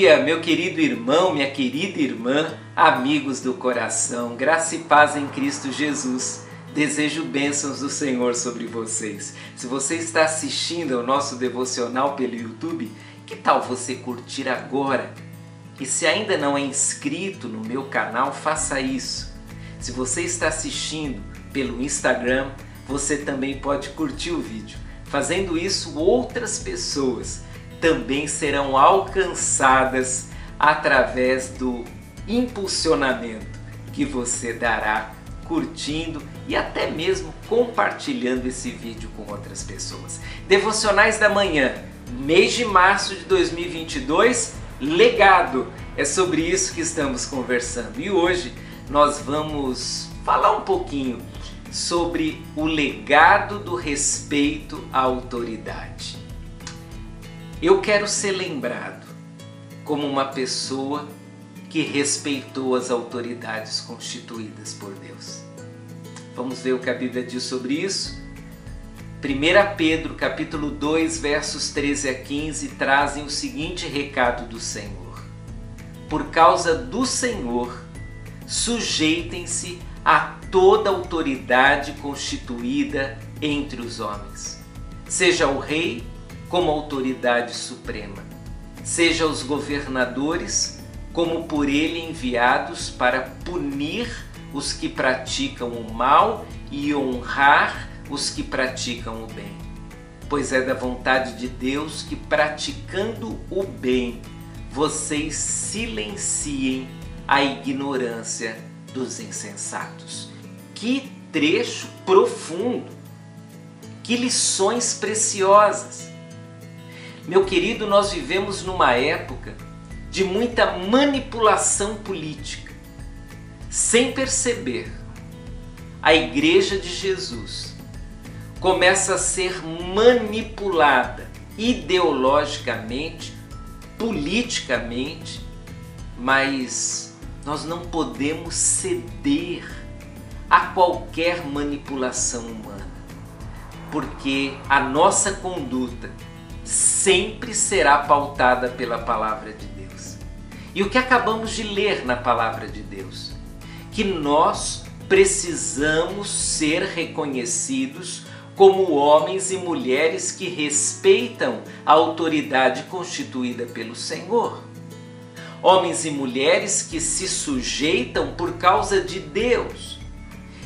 dia, meu querido irmão, minha querida irmã, amigos do coração, graça e paz em Cristo Jesus. Desejo bênçãos do Senhor sobre vocês. Se você está assistindo ao nosso devocional pelo YouTube, que tal você curtir agora? E se ainda não é inscrito no meu canal, faça isso. Se você está assistindo pelo Instagram, você também pode curtir o vídeo. Fazendo isso, outras pessoas também serão alcançadas através do impulsionamento que você dará curtindo e até mesmo compartilhando esse vídeo com outras pessoas. Devocionais da manhã, mês de março de 2022, legado. É sobre isso que estamos conversando. E hoje nós vamos falar um pouquinho sobre o legado do respeito à autoridade. Eu quero ser lembrado como uma pessoa que respeitou as autoridades constituídas por Deus. Vamos ver o que a Bíblia diz sobre isso? 1 Pedro capítulo 2, versos 13 a 15 trazem o seguinte recado do Senhor. Por causa do Senhor, sujeitem-se a toda autoridade constituída entre os homens, seja o rei como autoridade suprema, seja os governadores como por ele enviados para punir os que praticam o mal e honrar os que praticam o bem. Pois é da vontade de Deus que, praticando o bem, vocês silenciem a ignorância dos insensatos. Que trecho profundo! Que lições preciosas! Meu querido, nós vivemos numa época de muita manipulação política. Sem perceber, a Igreja de Jesus começa a ser manipulada ideologicamente, politicamente, mas nós não podemos ceder a qualquer manipulação humana, porque a nossa conduta sempre será pautada pela palavra de Deus. E o que acabamos de ler na palavra de Deus? Que nós precisamos ser reconhecidos como homens e mulheres que respeitam a autoridade constituída pelo Senhor. Homens e mulheres que se sujeitam por causa de Deus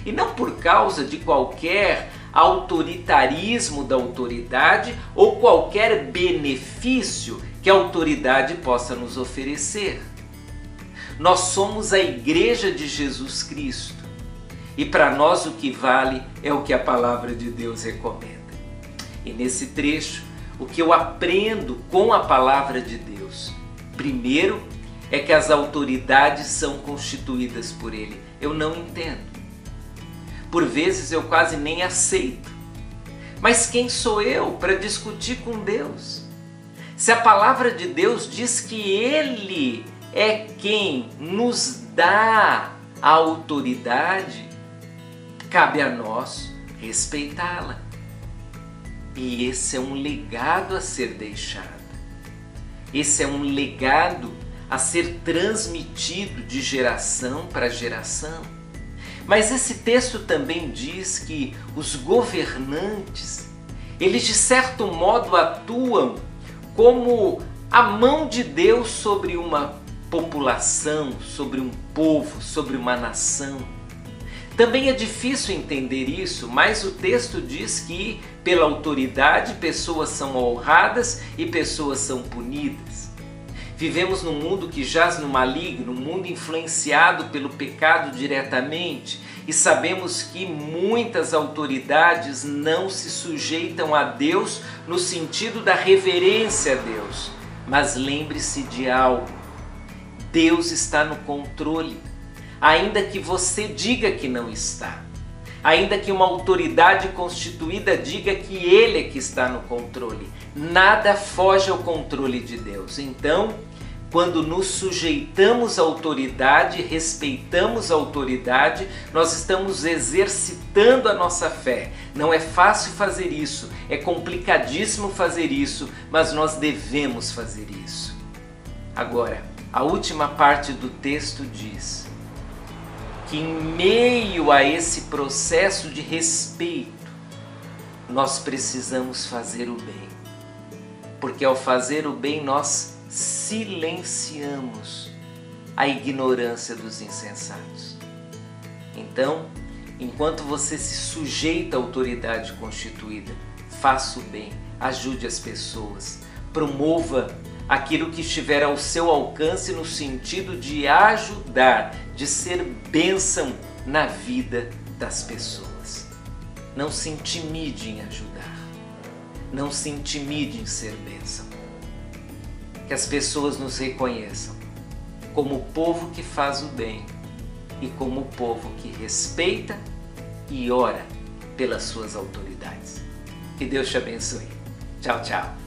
e não por causa de qualquer autoritarismo da autoridade ou qualquer benefício que a autoridade possa nos oferecer. Nós somos a Igreja de Jesus Cristo e para nós o que vale é o que a palavra de Deus recomenda. E nesse trecho, o que eu aprendo com a palavra de Deus, primeiro é que as autoridades são constituídas por Ele. Eu não entendo por vezes eu quase nem aceito. Mas quem sou eu para discutir com Deus? Se a palavra de Deus diz que Ele é quem nos dá a autoridade, cabe a nós respeitá-la. E esse é um legado a ser deixado. Esse é um legado a ser transmitido de geração para geração. Mas esse texto também diz que os governantes, eles de certo modo atuam como a mão de Deus sobre uma população, sobre um povo, sobre uma nação. Também é difícil entender isso, mas o texto diz que, pela autoridade, pessoas são honradas e pessoas são punidas. Vivemos num mundo que jaz no maligno, um mundo influenciado pelo pecado diretamente, e sabemos que muitas autoridades não se sujeitam a Deus no sentido da reverência a Deus. Mas lembre-se de algo: Deus está no controle, ainda que você diga que não está. Ainda que uma autoridade constituída diga que ele é que está no controle, nada foge ao controle de Deus. Então, quando nos sujeitamos à autoridade, respeitamos a autoridade, nós estamos exercitando a nossa fé. Não é fácil fazer isso, é complicadíssimo fazer isso, mas nós devemos fazer isso. Agora, a última parte do texto diz que, em meio a esse processo de respeito, nós precisamos fazer o bem. Porque ao fazer o bem, nós silenciamos a ignorância dos insensatos. Então, enquanto você se sujeita à autoridade constituída, faça o bem, ajude as pessoas, promova aquilo que estiver ao seu alcance no sentido de ajudar, de ser bênção na vida das pessoas. Não se intimide em ajudar, não se intimide em ser bênção. Que as pessoas nos reconheçam como o povo que faz o bem e como o povo que respeita e ora pelas suas autoridades. Que Deus te abençoe. Tchau, tchau.